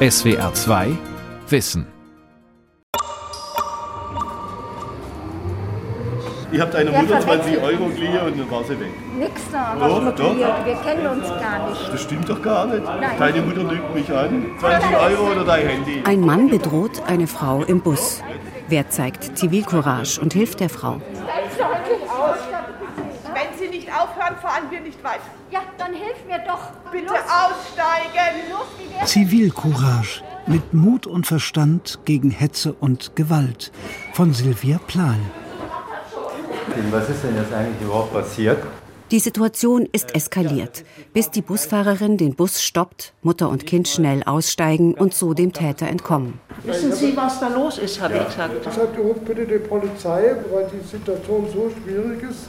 SWR 2 Wissen. Ich habe deiner Mutter 20 Euro geliehen und dann war sie weg. Nix da, Doch, was doch. wir Wir kennen uns gar nicht. Das stimmt doch gar nicht. Nein. Deine Mutter lügt mich an. 20 Euro oder dein Handy. Ein Mann bedroht eine Frau im Bus. Wer zeigt Zivilcourage und hilft der Frau? Wenn Sie nicht aufhören, fahren wir nicht weiter. Dann hilf mir doch. Bitte Los, aussteigen. los? Zivilcourage mit Mut und Verstand gegen Hetze und Gewalt von Silvia Plahl. Was ist denn jetzt eigentlich überhaupt passiert? Die Situation ist eskaliert, bis die Busfahrerin den Bus stoppt, Mutter und Kind schnell aussteigen und so dem Täter entkommen. Wissen Sie, was da los ist, habe ich gesagt. Ich sagte, ruft bitte die Polizei, weil die Situation so schwierig ist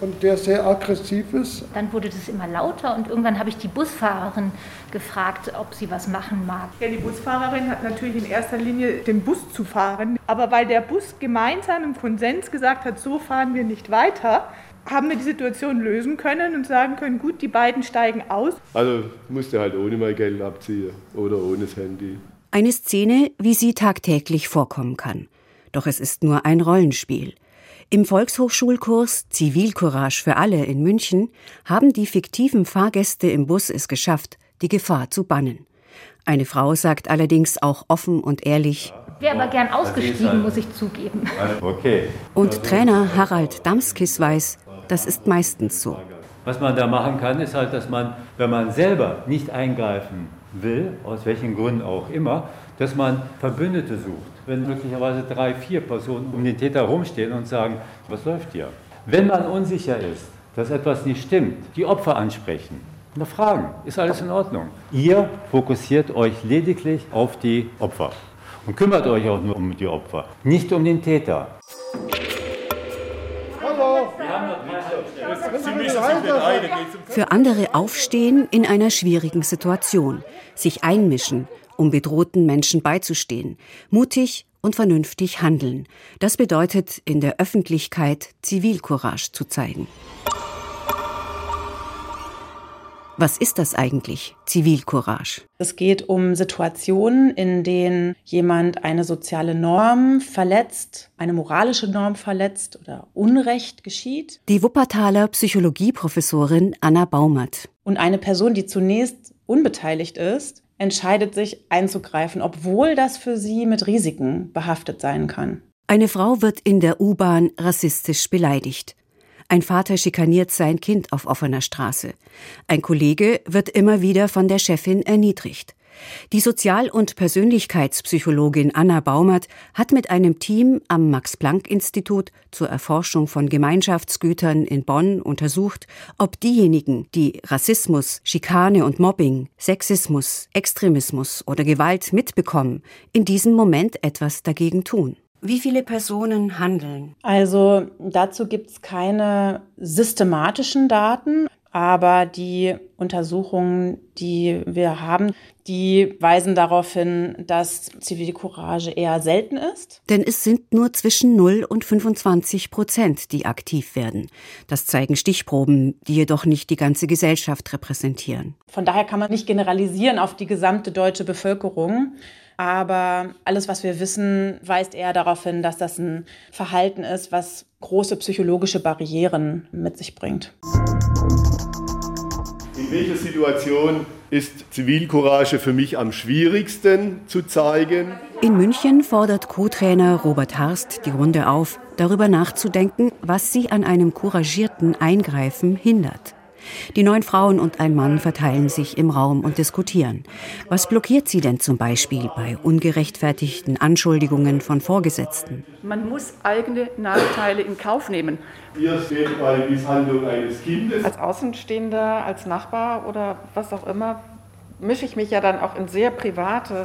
und der sehr aggressiv ist. Dann wurde das immer lauter und irgendwann habe ich die Busfahrerin gefragt, ob sie was machen mag. Ja, die Busfahrerin hat natürlich in erster Linie den Bus zu fahren. Aber weil der Bus gemeinsam im Konsens gesagt hat, so fahren wir nicht weiter, haben wir die Situation lösen können und sagen können, gut, die beiden steigen aus. Also musste halt ohne mein Geld abziehen oder ohne das Handy. Eine Szene, wie sie tagtäglich vorkommen kann. Doch es ist nur ein Rollenspiel. Im Volkshochschulkurs Zivilcourage für alle in München haben die fiktiven Fahrgäste im Bus es geschafft, die Gefahr zu bannen. Eine Frau sagt allerdings auch offen und ehrlich, Wäre aber gern ausgestiegen, muss ich zugeben. Okay. und Trainer Harald Damskis weiß, das ist meistens so. Was man da machen kann, ist halt, dass man, wenn man selber nicht eingreifen will, aus welchen Gründen auch immer, dass man Verbündete sucht. Wenn möglicherweise drei, vier Personen um den Täter herumstehen und sagen, was läuft hier? Wenn man unsicher ist, dass etwas nicht stimmt, die Opfer ansprechen. Mal fragen, ist alles in Ordnung? Ihr fokussiert euch lediglich auf die Opfer und kümmert euch auch nur um die Opfer, nicht um den Täter. Für andere aufstehen in einer schwierigen Situation, sich einmischen, um bedrohten Menschen beizustehen, mutig und vernünftig handeln. Das bedeutet, in der Öffentlichkeit Zivilcourage zu zeigen. Was ist das eigentlich, Zivilcourage? Es geht um Situationen, in denen jemand eine soziale Norm verletzt, eine moralische Norm verletzt oder Unrecht geschieht. Die Wuppertaler Psychologieprofessorin Anna Baumert. Und eine Person, die zunächst unbeteiligt ist, entscheidet sich einzugreifen, obwohl das für sie mit Risiken behaftet sein kann. Eine Frau wird in der U-Bahn rassistisch beleidigt. Ein Vater schikaniert sein Kind auf offener Straße. Ein Kollege wird immer wieder von der Chefin erniedrigt. Die Sozial- und Persönlichkeitspsychologin Anna Baumert hat mit einem Team am Max-Planck-Institut zur Erforschung von Gemeinschaftsgütern in Bonn untersucht, ob diejenigen, die Rassismus, Schikane und Mobbing, Sexismus, Extremismus oder Gewalt mitbekommen, in diesem Moment etwas dagegen tun. Wie viele Personen handeln? Also dazu gibt es keine systematischen Daten, aber die Untersuchungen, die wir haben, die weisen darauf hin, dass Zivilcourage eher selten ist. Denn es sind nur zwischen 0 und 25 Prozent, die aktiv werden. Das zeigen Stichproben, die jedoch nicht die ganze Gesellschaft repräsentieren. Von daher kann man nicht generalisieren auf die gesamte deutsche Bevölkerung. Aber alles, was wir wissen, weist eher darauf hin, dass das ein Verhalten ist, was große psychologische Barrieren mit sich bringt. In welcher Situation ist Zivilcourage für mich am schwierigsten zu zeigen? In München fordert Co-Trainer Robert Harst die Runde auf, darüber nachzudenken, was sie an einem couragierten Eingreifen hindert. Die neun Frauen und ein Mann verteilen sich im Raum und diskutieren. Was blockiert sie denn zum Beispiel bei ungerechtfertigten Anschuldigungen von Vorgesetzten? Man muss eigene Nachteile in Kauf nehmen. Ihr steht bei Misshandlung eines Kindes. Als Außenstehender, als Nachbar oder was auch immer, mische ich mich ja dann auch in sehr private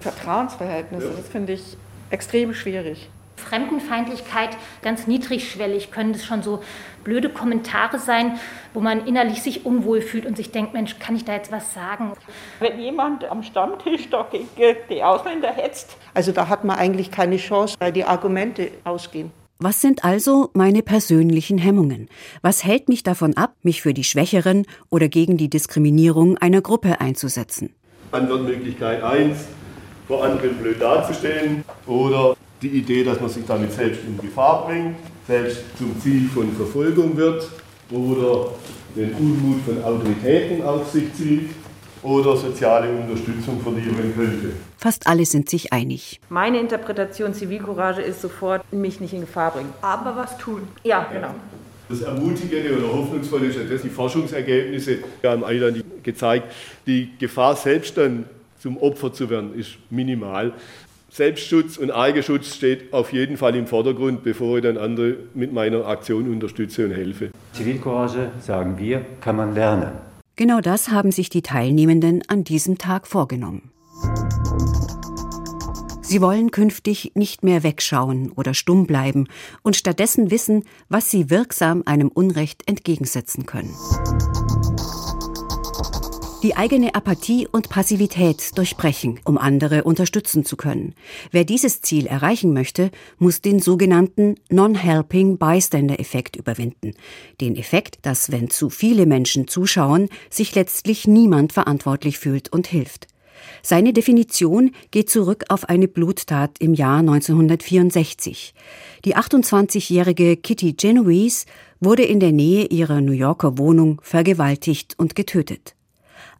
Vertrauensverhältnisse. Das finde ich extrem schwierig. Fremdenfeindlichkeit, ganz niedrigschwellig, können das schon so blöde Kommentare sein, wo man innerlich sich unwohl fühlt und sich denkt, Mensch, kann ich da jetzt was sagen? Wenn jemand am Stammtisch da gegen die Ausländer hetzt, Also da hat man eigentlich keine Chance, weil die Argumente ausgehen. Was sind also meine persönlichen Hemmungen? Was hält mich davon ab, mich für die Schwächeren oder gegen die Diskriminierung einer Gruppe einzusetzen? Antwortmöglichkeit 1, vor anderen blöd dazustellen oder die Idee, dass man sich damit selbst in Gefahr bringt, selbst zum Ziel von Verfolgung wird oder den Unmut von Autoritäten auf sich zieht oder soziale Unterstützung verlieren könnte. Fast alle sind sich einig. Meine Interpretation Zivilcourage ist sofort, mich nicht in Gefahr bringen. Aber was tun? Ja, genau. Das Ermutigende oder Hoffnungsvolle ist, dass die Forschungsergebnisse haben Eiland gezeigt, die Gefahr selbst dann zum Opfer zu werden, ist minimal. Selbstschutz und Eigenschutz steht auf jeden Fall im Vordergrund, bevor ich dann andere mit meiner Aktion unterstütze und helfe. Zivilcourage, sagen wir, kann man lernen. Genau das haben sich die Teilnehmenden an diesem Tag vorgenommen. Sie wollen künftig nicht mehr wegschauen oder stumm bleiben und stattdessen wissen, was sie wirksam einem Unrecht entgegensetzen können die eigene Apathie und Passivität durchbrechen, um andere unterstützen zu können. Wer dieses Ziel erreichen möchte, muss den sogenannten Non-Helping Bystander-Effekt überwinden. Den Effekt, dass, wenn zu viele Menschen zuschauen, sich letztlich niemand verantwortlich fühlt und hilft. Seine Definition geht zurück auf eine Bluttat im Jahr 1964. Die 28-jährige Kitty Genovese wurde in der Nähe ihrer New Yorker Wohnung vergewaltigt und getötet.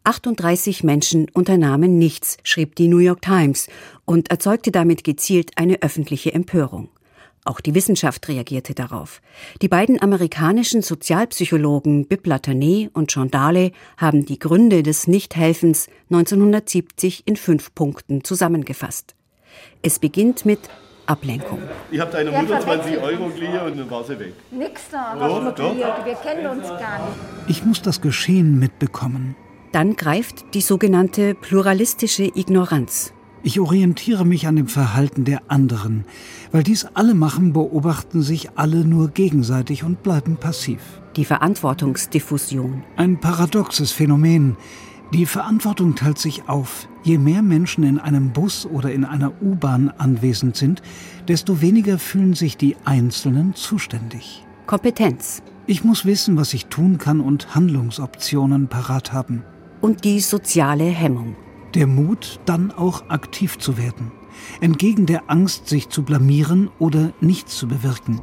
38 Menschen unternahmen nichts, schrieb die New York Times und erzeugte damit gezielt eine öffentliche Empörung. Auch die Wissenschaft reagierte darauf. Die beiden amerikanischen Sozialpsychologen Bib Latané und John Darley haben die Gründe des Nichthelfens 1970 in fünf Punkten zusammengefasst. Es beginnt mit Ablenkung. Ich habe deiner Mutter 20 Euro geliehen und dann war sie weg. Nix da, was Doch, wir Wir kennen uns gar nicht. Ich muss das Geschehen mitbekommen. Dann greift die sogenannte pluralistische Ignoranz. Ich orientiere mich an dem Verhalten der anderen. Weil dies alle machen, beobachten sich alle nur gegenseitig und bleiben passiv. Die Verantwortungsdiffusion. Ein paradoxes Phänomen. Die Verantwortung teilt sich auf. Je mehr Menschen in einem Bus oder in einer U-Bahn anwesend sind, desto weniger fühlen sich die Einzelnen zuständig. Kompetenz. Ich muss wissen, was ich tun kann und Handlungsoptionen parat haben und die soziale Hemmung. Der Mut, dann auch aktiv zu werden, entgegen der Angst, sich zu blamieren oder nichts zu bewirken.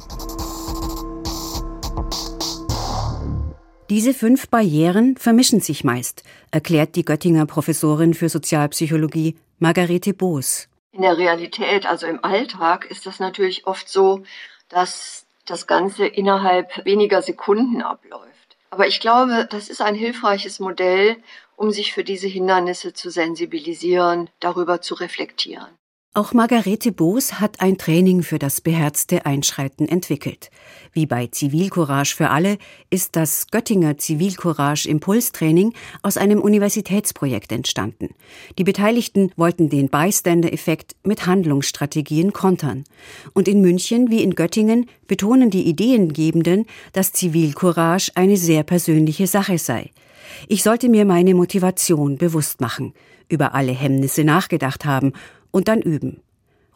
Diese fünf Barrieren vermischen sich meist, erklärt die Göttinger Professorin für Sozialpsychologie Margarete Boos. In der Realität, also im Alltag, ist das natürlich oft so, dass das Ganze innerhalb weniger Sekunden abläuft. Aber ich glaube, das ist ein hilfreiches Modell, um sich für diese Hindernisse zu sensibilisieren, darüber zu reflektieren. Auch Margarete Boos hat ein Training für das beherzte Einschreiten entwickelt. Wie bei Zivilcourage für alle ist das Göttinger Zivilcourage Impulstraining aus einem Universitätsprojekt entstanden. Die Beteiligten wollten den Bystander-Effekt mit Handlungsstrategien kontern. Und in München wie in Göttingen betonen die Ideengebenden, dass Zivilcourage eine sehr persönliche Sache sei. Ich sollte mir meine Motivation bewusst machen, über alle Hemmnisse nachgedacht haben und dann üben.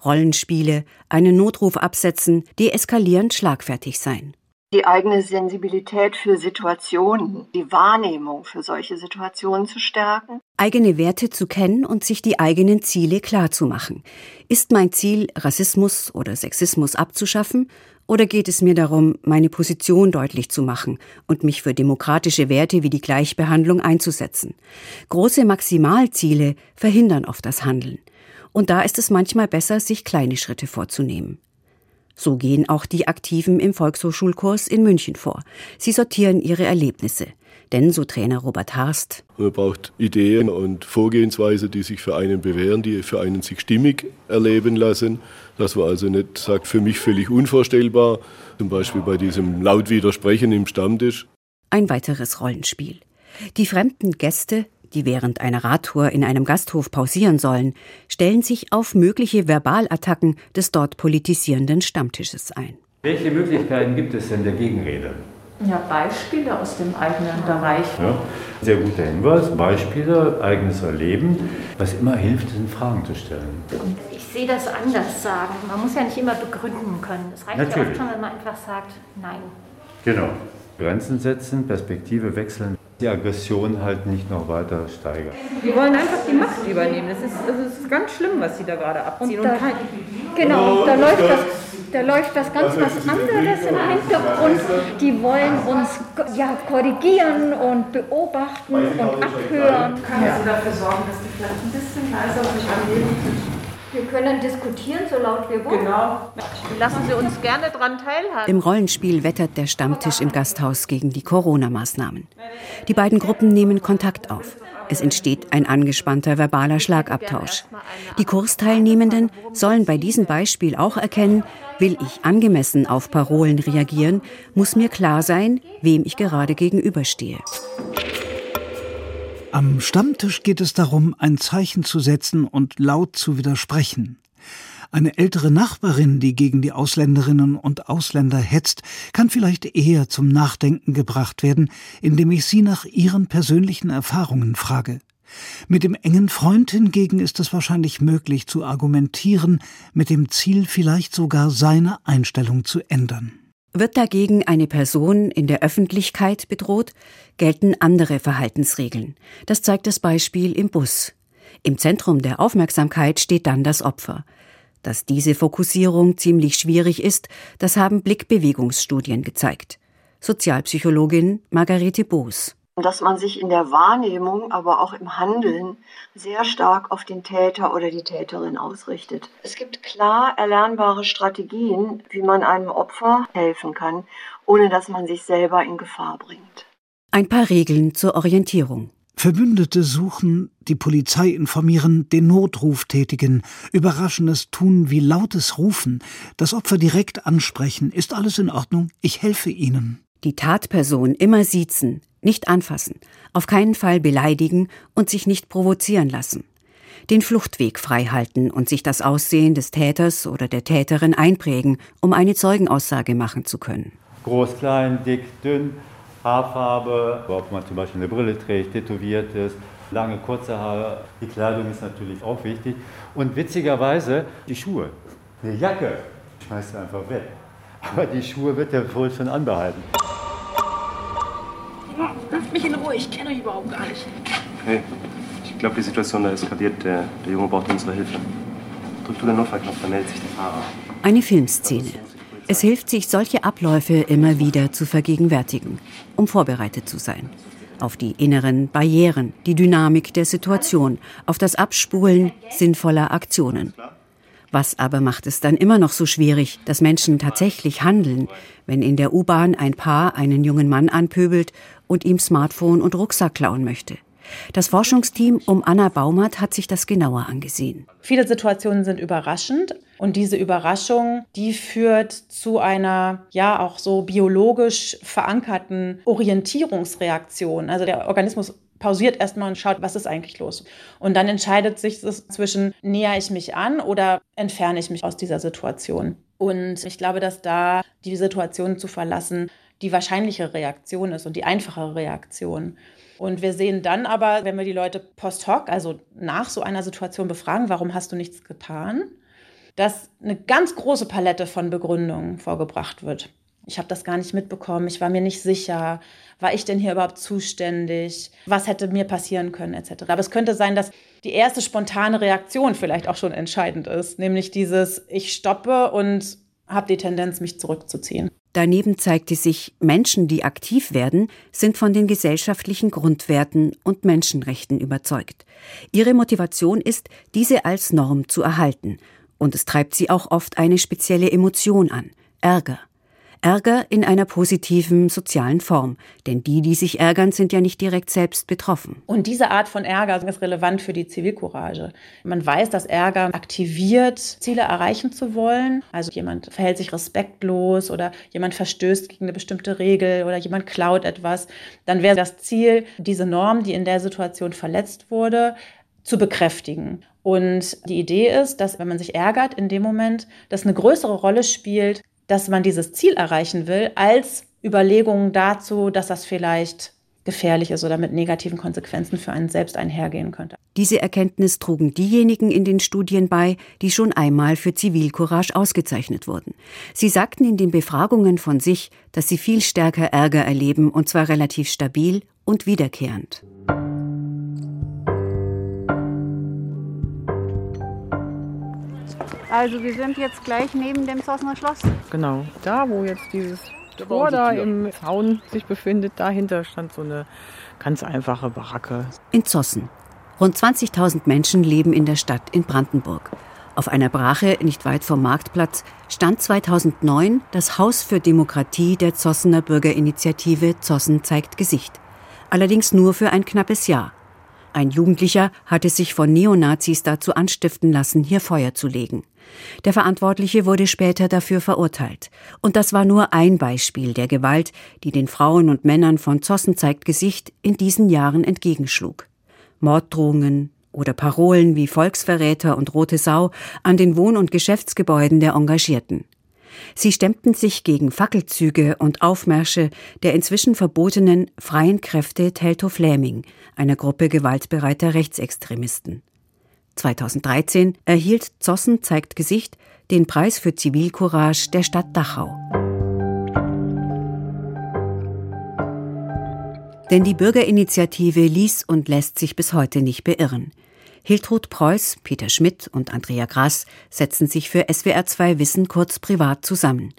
Rollenspiele, einen Notruf absetzen, deeskalierend schlagfertig sein. Die eigene Sensibilität für Situationen, die Wahrnehmung für solche Situationen zu stärken. Eigene Werte zu kennen und sich die eigenen Ziele klarzumachen. Ist mein Ziel, Rassismus oder Sexismus abzuschaffen? Oder geht es mir darum, meine Position deutlich zu machen und mich für demokratische Werte wie die Gleichbehandlung einzusetzen? Große Maximalziele verhindern oft das Handeln. Und da ist es manchmal besser, sich kleine Schritte vorzunehmen. So gehen auch die Aktiven im Volkshochschulkurs in München vor. Sie sortieren ihre Erlebnisse. Denn, so Trainer Robert Harst, man braucht Ideen und Vorgehensweise, die sich für einen bewähren, die für einen sich stimmig erleben lassen. Dass man also nicht sagt, für mich völlig unvorstellbar, zum Beispiel bei diesem laut Widersprechen im Stammtisch. Ein weiteres Rollenspiel. Die fremden Gäste die während einer Radtour in einem Gasthof pausieren sollen, stellen sich auf mögliche Verbalattacken des dort politisierenden Stammtisches ein. Welche Möglichkeiten gibt es denn der Gegenrede? Ja, Beispiele aus dem eigenen Bereich. Ja, sehr guter Hinweis. Beispiele, eigenes Erleben. Was immer hilft, sind Fragen zu stellen. Ich sehe das anders sagen. Man muss ja nicht immer begründen können. Es reicht Natürlich. ja oft schon, wenn man einfach sagt, nein. Genau. Grenzen setzen, Perspektive wechseln. Die Aggression halt nicht noch weiter steigert. Die wollen einfach die Macht übernehmen. Das ist, also das ist ganz schlimm, was sie da gerade abziehen. Und da, genau, da läuft das da läuft das ganz was anderes im Hintergrund. Die wollen uns ja, korrigieren und beobachten und abhören. Können Sie dafür sorgen, dass die vielleicht ein bisschen leiser sich annehmen? Wir können diskutieren, so laut wir wollen. Genau. Lassen Sie uns gerne daran teilhaben. Im Rollenspiel wettert der Stammtisch im Gasthaus gegen die Corona-Maßnahmen. Die beiden Gruppen nehmen Kontakt auf. Es entsteht ein angespannter verbaler Schlagabtausch. Die Kursteilnehmenden sollen bei diesem Beispiel auch erkennen, will ich angemessen auf Parolen reagieren, muss mir klar sein, wem ich gerade gegenüberstehe. Am Stammtisch geht es darum, ein Zeichen zu setzen und laut zu widersprechen. Eine ältere Nachbarin, die gegen die Ausländerinnen und Ausländer hetzt, kann vielleicht eher zum Nachdenken gebracht werden, indem ich sie nach ihren persönlichen Erfahrungen frage. Mit dem engen Freund hingegen ist es wahrscheinlich möglich zu argumentieren, mit dem Ziel vielleicht sogar seine Einstellung zu ändern. Wird dagegen eine Person in der Öffentlichkeit bedroht, gelten andere Verhaltensregeln. Das zeigt das Beispiel im Bus. Im Zentrum der Aufmerksamkeit steht dann das Opfer. Dass diese Fokussierung ziemlich schwierig ist, das haben Blickbewegungsstudien gezeigt. Sozialpsychologin Margarete Boos. Dass man sich in der Wahrnehmung, aber auch im Handeln sehr stark auf den Täter oder die Täterin ausrichtet. Es gibt klar erlernbare Strategien, wie man einem Opfer helfen kann, ohne dass man sich selber in Gefahr bringt. Ein paar Regeln zur Orientierung. Verbündete suchen, die Polizei informieren, den Notruf tätigen, Überraschendes tun wie lautes Rufen, das Opfer direkt ansprechen. Ist alles in Ordnung? Ich helfe Ihnen. Die Tatperson immer siezen, nicht anfassen, auf keinen Fall beleidigen und sich nicht provozieren lassen. Den Fluchtweg freihalten und sich das Aussehen des Täters oder der Täterin einprägen, um eine Zeugenaussage machen zu können. Groß, klein, dick, dünn, Haarfarbe, ob man zum Beispiel eine Brille trägt, tätowiert ist, lange, kurze Haare. Die Kleidung ist natürlich auch wichtig. Und witzigerweise die Schuhe. Eine Jacke schmeißt du einfach weg. Aber die Schuhe wird der wohl schon anbehalten. Lasst mich in Ruhe, ich kenne euch überhaupt gar nicht. Hey, ich glaube, die Situation da eskaliert. Der, der Junge braucht unsere Hilfe. Drück du den Notfallknopf, dann meldet sich der Fahrer. Eine Filmszene. Es hilft sich, solche Abläufe immer wieder zu vergegenwärtigen, um vorbereitet zu sein. Auf die inneren Barrieren, die Dynamik der Situation, auf das Abspulen sinnvoller Aktionen. Was aber macht es dann immer noch so schwierig, dass Menschen tatsächlich handeln, wenn in der U-Bahn ein Paar einen jungen Mann anpöbelt und ihm Smartphone und Rucksack klauen möchte? Das Forschungsteam um Anna Baumert hat sich das genauer angesehen. Viele Situationen sind überraschend und diese Überraschung, die führt zu einer ja auch so biologisch verankerten Orientierungsreaktion. Also der Organismus pausiert erstmal und schaut, was ist eigentlich los. Und dann entscheidet sich es zwischen, näher ich mich an oder entferne ich mich aus dieser Situation. Und ich glaube, dass da die Situation zu verlassen die wahrscheinliche Reaktion ist und die einfache Reaktion. Und wir sehen dann aber, wenn wir die Leute post hoc, also nach so einer Situation befragen, warum hast du nichts getan, dass eine ganz große Palette von Begründungen vorgebracht wird. Ich habe das gar nicht mitbekommen, ich war mir nicht sicher, war ich denn hier überhaupt zuständig, was hätte mir passieren können, etc. Aber es könnte sein, dass die erste spontane Reaktion vielleicht auch schon entscheidend ist, nämlich dieses, ich stoppe und habe die Tendenz, mich zurückzuziehen. Daneben zeigte sich, Menschen, die aktiv werden, sind von den gesellschaftlichen Grundwerten und Menschenrechten überzeugt. Ihre Motivation ist, diese als Norm zu erhalten. Und es treibt sie auch oft eine spezielle Emotion an, Ärger. Ärger in einer positiven sozialen Form. Denn die, die sich ärgern, sind ja nicht direkt selbst betroffen. Und diese Art von Ärger ist relevant für die Zivilcourage. Man weiß, dass Ärger aktiviert, Ziele erreichen zu wollen. Also jemand verhält sich respektlos oder jemand verstößt gegen eine bestimmte Regel oder jemand klaut etwas. Dann wäre das Ziel, diese Norm, die in der Situation verletzt wurde, zu bekräftigen. Und die Idee ist, dass wenn man sich ärgert in dem Moment, das eine größere Rolle spielt, dass man dieses Ziel erreichen will, als Überlegungen dazu, dass das vielleicht gefährlich ist oder mit negativen Konsequenzen für einen selbst einhergehen könnte. Diese Erkenntnis trugen diejenigen in den Studien bei, die schon einmal für Zivilcourage ausgezeichnet wurden. Sie sagten in den Befragungen von sich, dass sie viel stärker Ärger erleben, und zwar relativ stabil und wiederkehrend. Also wir sind jetzt gleich neben dem Zossener Schloss. Genau, da wo jetzt dieses Tor da im Zaun sich befindet, dahinter stand so eine ganz einfache Baracke. In Zossen. Rund 20.000 Menschen leben in der Stadt in Brandenburg. Auf einer Brache nicht weit vom Marktplatz stand 2009 das Haus für Demokratie der Zossener Bürgerinitiative Zossen zeigt Gesicht. Allerdings nur für ein knappes Jahr. Ein Jugendlicher hatte sich von Neonazis dazu anstiften lassen, hier Feuer zu legen. Der Verantwortliche wurde später dafür verurteilt. Und das war nur ein Beispiel der Gewalt, die den Frauen und Männern von Zossen zeigt Gesicht in diesen Jahren entgegenschlug. Morddrohungen oder Parolen wie Volksverräter und Rote Sau an den Wohn- und Geschäftsgebäuden der Engagierten. Sie stemmten sich gegen Fackelzüge und Aufmärsche der inzwischen verbotenen Freien Kräfte Telto Fläming, einer Gruppe gewaltbereiter Rechtsextremisten. 2013 erhielt Zossen zeigt Gesicht den Preis für Zivilcourage der Stadt Dachau. Denn die Bürgerinitiative ließ und lässt sich bis heute nicht beirren. Hiltrud Preuß, Peter Schmidt und Andrea Grass setzen sich für SWR2 Wissen kurz privat zusammen.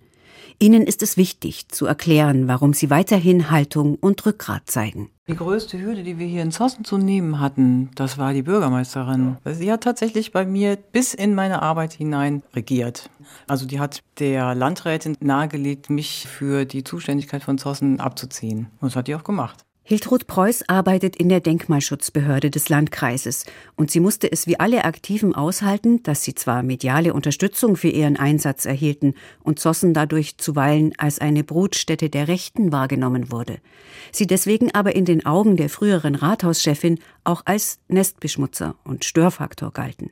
Ihnen ist es wichtig zu erklären, warum sie weiterhin Haltung und Rückgrat zeigen. Die größte Hürde, die wir hier in Zossen zu nehmen hatten, das war die Bürgermeisterin. Sie hat tatsächlich bei mir bis in meine Arbeit hinein regiert. Also die hat der Landrätin nahegelegt, mich für die Zuständigkeit von Zossen abzuziehen. Und das hat die auch gemacht. Hiltrud Preuß arbeitet in der Denkmalschutzbehörde des Landkreises und sie musste es wie alle Aktiven aushalten, dass sie zwar mediale Unterstützung für ihren Einsatz erhielten und Zossen dadurch zuweilen als eine Brutstätte der Rechten wahrgenommen wurde, sie deswegen aber in den Augen der früheren Rathauschefin auch als Nestbeschmutzer und Störfaktor galten.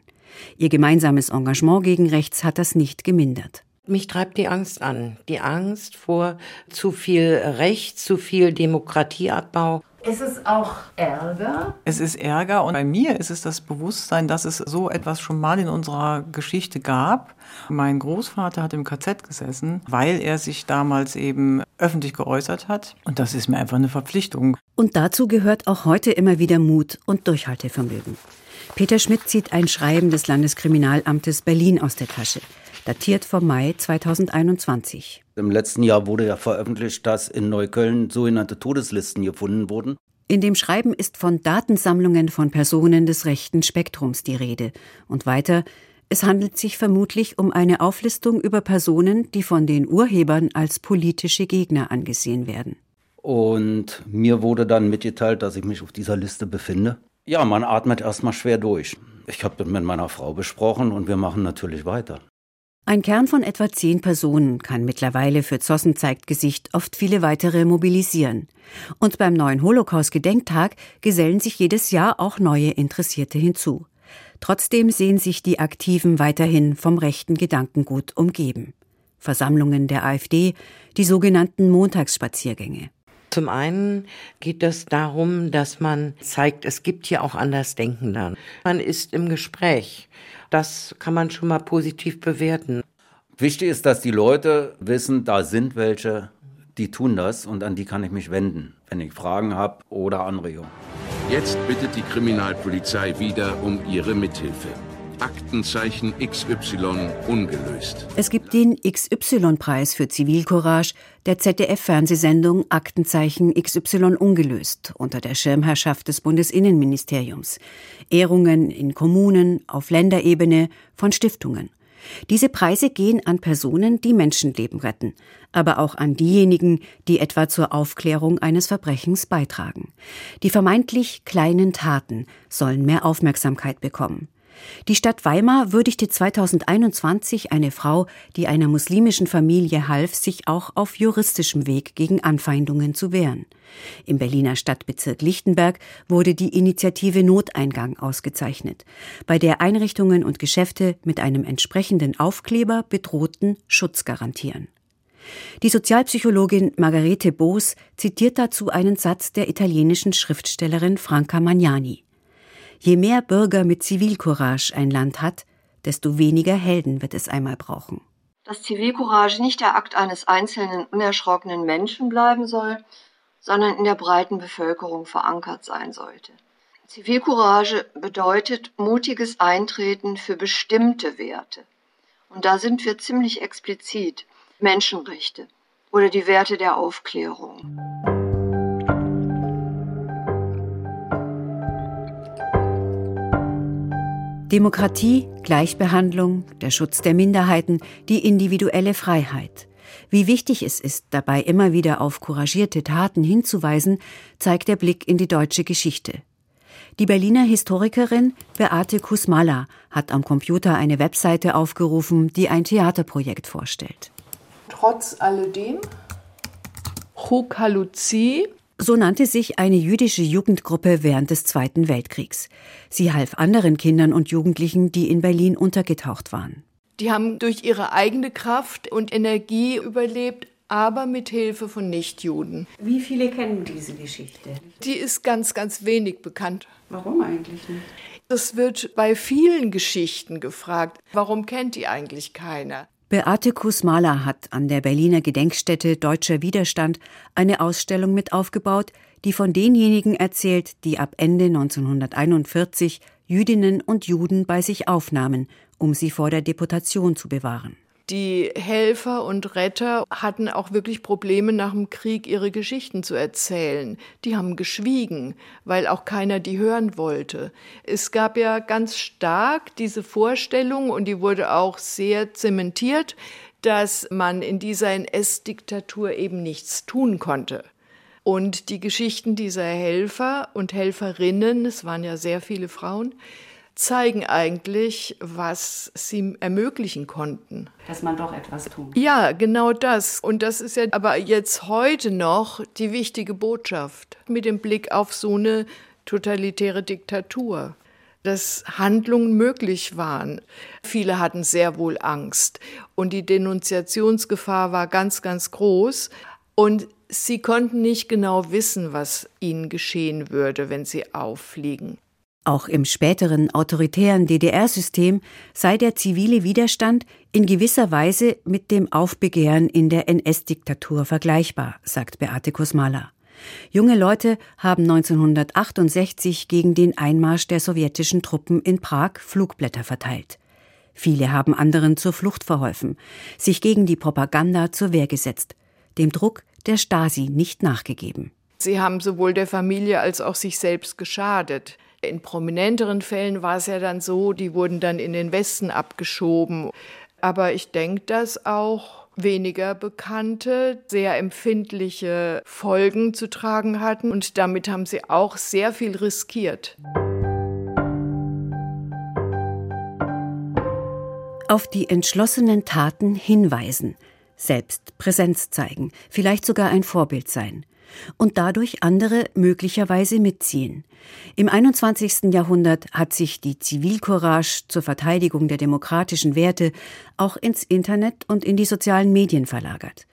Ihr gemeinsames Engagement gegen rechts hat das nicht gemindert. Mich treibt die Angst an. Die Angst vor zu viel Recht, zu viel Demokratieabbau. Ist es auch Ärger? Es ist Ärger und bei mir ist es das Bewusstsein, dass es so etwas schon mal in unserer Geschichte gab. Mein Großvater hat im KZ gesessen, weil er sich damals eben öffentlich geäußert hat. Und das ist mir einfach eine Verpflichtung. Und dazu gehört auch heute immer wieder Mut und Durchhaltevermögen. Peter Schmidt zieht ein Schreiben des Landeskriminalamtes Berlin aus der Tasche datiert vom Mai 2021. Im letzten Jahr wurde ja veröffentlicht, dass in Neukölln sogenannte Todeslisten gefunden wurden. In dem Schreiben ist von Datensammlungen von Personen des rechten Spektrums die Rede. Und weiter, es handelt sich vermutlich um eine Auflistung über Personen, die von den Urhebern als politische Gegner angesehen werden. Und mir wurde dann mitgeteilt, dass ich mich auf dieser Liste befinde. Ja, man atmet erstmal schwer durch. Ich habe das mit meiner Frau besprochen und wir machen natürlich weiter. Ein Kern von etwa zehn Personen kann mittlerweile für Zossen zeigt Gesicht oft viele weitere mobilisieren. Und beim neuen Holocaust-Gedenktag gesellen sich jedes Jahr auch neue Interessierte hinzu. Trotzdem sehen sich die Aktiven weiterhin vom rechten Gedankengut umgeben. Versammlungen der AfD, die sogenannten Montagsspaziergänge. Zum einen geht es darum, dass man zeigt, es gibt hier auch Andersdenkende. Man ist im Gespräch. Das kann man schon mal positiv bewerten. Wichtig ist, dass die Leute wissen, da sind welche, die tun das und an die kann ich mich wenden, wenn ich Fragen habe oder Anregungen. Jetzt bittet die Kriminalpolizei wieder um ihre Mithilfe. Aktenzeichen XY ungelöst. Es gibt den XY-Preis für Zivilcourage der ZDF-Fernsehsendung Aktenzeichen XY ungelöst unter der Schirmherrschaft des Bundesinnenministeriums. Ehrungen in Kommunen, auf Länderebene, von Stiftungen. Diese Preise gehen an Personen, die Menschenleben retten, aber auch an diejenigen, die etwa zur Aufklärung eines Verbrechens beitragen. Die vermeintlich kleinen Taten sollen mehr Aufmerksamkeit bekommen. Die Stadt Weimar würdigte 2021 eine Frau, die einer muslimischen Familie half, sich auch auf juristischem Weg gegen Anfeindungen zu wehren. Im Berliner Stadtbezirk Lichtenberg wurde die Initiative Noteingang ausgezeichnet, bei der Einrichtungen und Geschäfte mit einem entsprechenden Aufkleber bedrohten Schutz garantieren. Die Sozialpsychologin Margarete Boos zitiert dazu einen Satz der italienischen Schriftstellerin Franca Magnani. Je mehr Bürger mit Zivilcourage ein Land hat, desto weniger Helden wird es einmal brauchen. Dass Zivilcourage nicht der Akt eines einzelnen unerschrockenen Menschen bleiben soll, sondern in der breiten Bevölkerung verankert sein sollte. Zivilcourage bedeutet mutiges Eintreten für bestimmte Werte. Und da sind wir ziemlich explizit. Menschenrechte oder die Werte der Aufklärung. Demokratie, Gleichbehandlung, der Schutz der Minderheiten, die individuelle Freiheit. Wie wichtig es ist, dabei immer wieder auf couragierte Taten hinzuweisen, zeigt der Blick in die deutsche Geschichte. Die Berliner Historikerin Beate Kusmala hat am Computer eine Webseite aufgerufen, die ein Theaterprojekt vorstellt. Trotz alledem, Chokaluzi so nannte sich eine jüdische Jugendgruppe während des Zweiten Weltkriegs. Sie half anderen Kindern und Jugendlichen, die in Berlin untergetaucht waren. Die haben durch ihre eigene Kraft und Energie überlebt, aber mit Hilfe von Nichtjuden. Wie viele kennen diese Geschichte? Die ist ganz, ganz wenig bekannt. Warum eigentlich nicht? Das wird bei vielen Geschichten gefragt. Warum kennt die eigentlich keiner? Beate Kusmala hat an der Berliner Gedenkstätte Deutscher Widerstand eine Ausstellung mit aufgebaut, die von denjenigen erzählt, die ab Ende 1941 Jüdinnen und Juden bei sich aufnahmen, um sie vor der Deportation zu bewahren. Die Helfer und Retter hatten auch wirklich Probleme nach dem Krieg ihre Geschichten zu erzählen. Die haben geschwiegen, weil auch keiner die hören wollte. Es gab ja ganz stark diese Vorstellung und die wurde auch sehr zementiert, dass man in dieser NS-Diktatur eben nichts tun konnte. Und die Geschichten dieser Helfer und Helferinnen, es waren ja sehr viele Frauen, zeigen eigentlich, was sie ermöglichen konnten. Dass man doch etwas tut. Ja, genau das. Und das ist ja aber jetzt heute noch die wichtige Botschaft mit dem Blick auf so eine totalitäre Diktatur dass Handlungen möglich waren. Viele hatten sehr wohl Angst und die Denunziationsgefahr war ganz, ganz groß und sie konnten nicht genau wissen, was ihnen geschehen würde, wenn sie auffliegen. Auch im späteren autoritären DDR-System sei der zivile Widerstand in gewisser Weise mit dem Aufbegehren in der NS-Diktatur vergleichbar, sagt Beate Kosmala. Junge Leute haben 1968 gegen den Einmarsch der sowjetischen Truppen in Prag Flugblätter verteilt. Viele haben anderen zur Flucht verholfen, sich gegen die Propaganda zur Wehr gesetzt, dem Druck der Stasi nicht nachgegeben. Sie haben sowohl der Familie als auch sich selbst geschadet. In prominenteren Fällen war es ja dann so, die wurden dann in den Westen abgeschoben. Aber ich denke, dass auch weniger bekannte, sehr empfindliche Folgen zu tragen hatten. Und damit haben sie auch sehr viel riskiert. Auf die entschlossenen Taten hinweisen, selbst Präsenz zeigen, vielleicht sogar ein Vorbild sein und dadurch andere möglicherweise mitziehen. Im 21. Jahrhundert hat sich die Zivilcourage zur Verteidigung der demokratischen Werte auch ins Internet und in die sozialen Medien verlagert.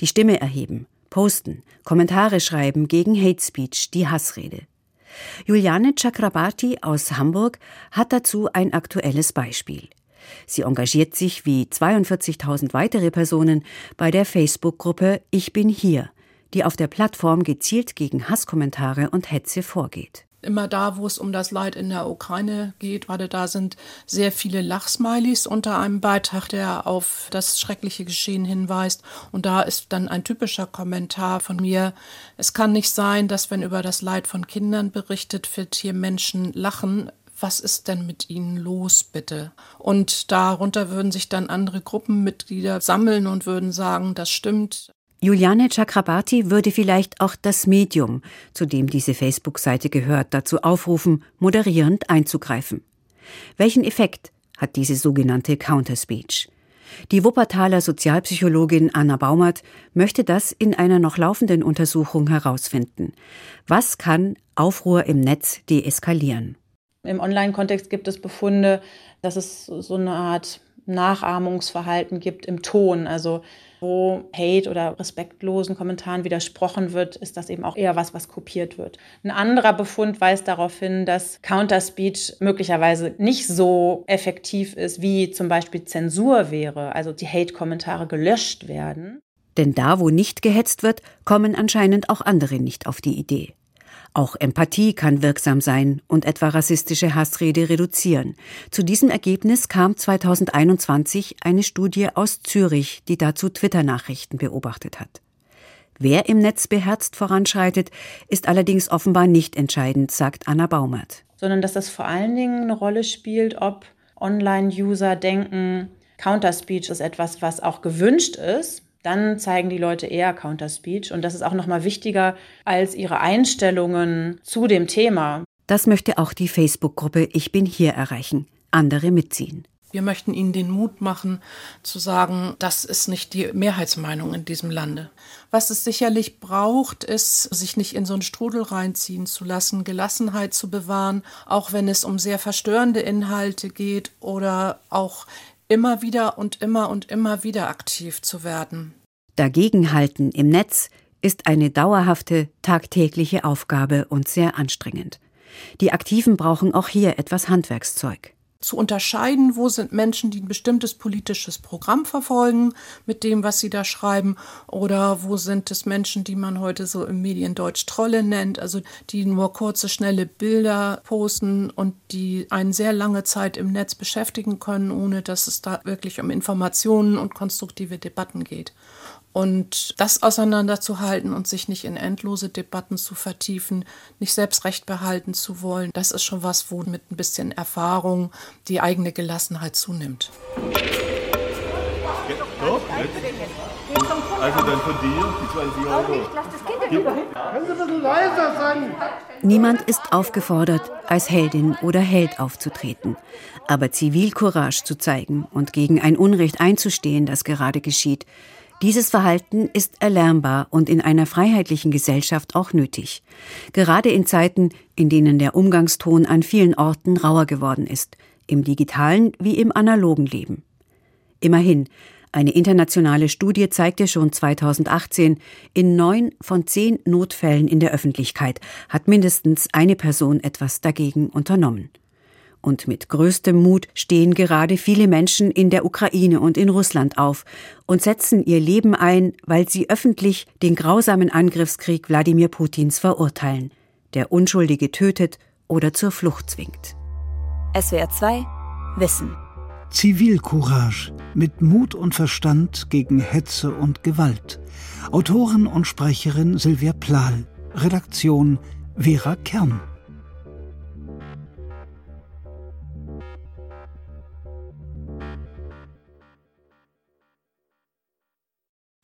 Die Stimme erheben, posten, Kommentare schreiben gegen Hate Speech, die Hassrede. Juliane Chakrabarti aus Hamburg hat dazu ein aktuelles Beispiel. Sie engagiert sich wie 42.000 weitere Personen bei der Facebook-Gruppe Ich bin hier, die auf der Plattform gezielt gegen Hasskommentare und Hetze vorgeht. Immer da, wo es um das Leid in der Ukraine geht, gerade da sind sehr viele Lachsmilies unter einem Beitrag, der auf das schreckliche Geschehen hinweist. Und da ist dann ein typischer Kommentar von mir. Es kann nicht sein, dass wenn über das Leid von Kindern berichtet wird, hier Menschen lachen was ist denn mit ihnen los, bitte? Und darunter würden sich dann andere Gruppenmitglieder sammeln und würden sagen, das stimmt. Juliane Chakrabarti würde vielleicht auch das Medium, zu dem diese Facebook-Seite gehört, dazu aufrufen, moderierend einzugreifen. Welchen Effekt hat diese sogenannte Counterspeech? Die Wuppertaler Sozialpsychologin Anna Baumert möchte das in einer noch laufenden Untersuchung herausfinden. Was kann Aufruhr im Netz deeskalieren? Im Online-Kontext gibt es Befunde, dass es so eine Art Nachahmungsverhalten gibt im Ton. Also wo Hate oder respektlosen Kommentaren widersprochen wird, ist das eben auch eher was, was kopiert wird. Ein anderer Befund weist darauf hin, dass Counterspeech möglicherweise nicht so effektiv ist, wie zum Beispiel Zensur wäre, also die Hate-Kommentare gelöscht werden. Denn da, wo nicht gehetzt wird, kommen anscheinend auch andere nicht auf die Idee. Auch Empathie kann wirksam sein und etwa rassistische Hassrede reduzieren. Zu diesem Ergebnis kam 2021 eine Studie aus Zürich, die dazu Twitter-Nachrichten beobachtet hat. Wer im Netz beherzt voranschreitet, ist allerdings offenbar nicht entscheidend, sagt Anna Baumert. Sondern dass das vor allen Dingen eine Rolle spielt, ob Online-User denken, Counterspeech ist etwas, was auch gewünscht ist, dann zeigen die Leute eher Counterspeech. Und das ist auch nochmal wichtiger als ihre Einstellungen zu dem Thema. Das möchte auch die Facebook-Gruppe Ich bin hier erreichen. Andere mitziehen. Wir möchten ihnen den Mut machen, zu sagen, das ist nicht die Mehrheitsmeinung in diesem Lande. Was es sicherlich braucht, ist, sich nicht in so einen Strudel reinziehen zu lassen, Gelassenheit zu bewahren, auch wenn es um sehr verstörende Inhalte geht oder auch immer wieder und immer und immer wieder aktiv zu werden. Dagegenhalten im Netz ist eine dauerhafte, tagtägliche Aufgabe und sehr anstrengend. Die Aktiven brauchen auch hier etwas Handwerkszeug zu unterscheiden, wo sind Menschen, die ein bestimmtes politisches Programm verfolgen mit dem, was sie da schreiben, oder wo sind es Menschen, die man heute so im Mediendeutsch Trolle nennt, also die nur kurze, schnelle Bilder posten und die einen sehr lange Zeit im Netz beschäftigen können, ohne dass es da wirklich um Informationen und konstruktive Debatten geht. Und das auseinanderzuhalten und sich nicht in endlose Debatten zu vertiefen, nicht selbst Recht behalten zu wollen, das ist schon was, wo mit ein bisschen Erfahrung die eigene Gelassenheit zunimmt. Doch, also dann von dir die 20 Euro. Können Sie ein bisschen leiser sein? Niemand ist aufgefordert, als Heldin oder Held aufzutreten. Aber Zivilcourage zu zeigen und gegen ein Unrecht einzustehen, das gerade geschieht, dieses Verhalten ist erlernbar und in einer freiheitlichen Gesellschaft auch nötig. Gerade in Zeiten, in denen der Umgangston an vielen Orten rauer geworden ist, im digitalen wie im analogen Leben. Immerhin, eine internationale Studie zeigte schon 2018, in neun von zehn Notfällen in der Öffentlichkeit hat mindestens eine Person etwas dagegen unternommen. Und mit größtem Mut stehen gerade viele Menschen in der Ukraine und in Russland auf und setzen ihr Leben ein, weil sie öffentlich den grausamen Angriffskrieg Wladimir Putins verurteilen, der Unschuldige tötet oder zur Flucht zwingt. SWR 2 Wissen Zivilcourage mit Mut und Verstand gegen Hetze und Gewalt. Autorin und Sprecherin Silvia Plahl. Redaktion Vera Kern.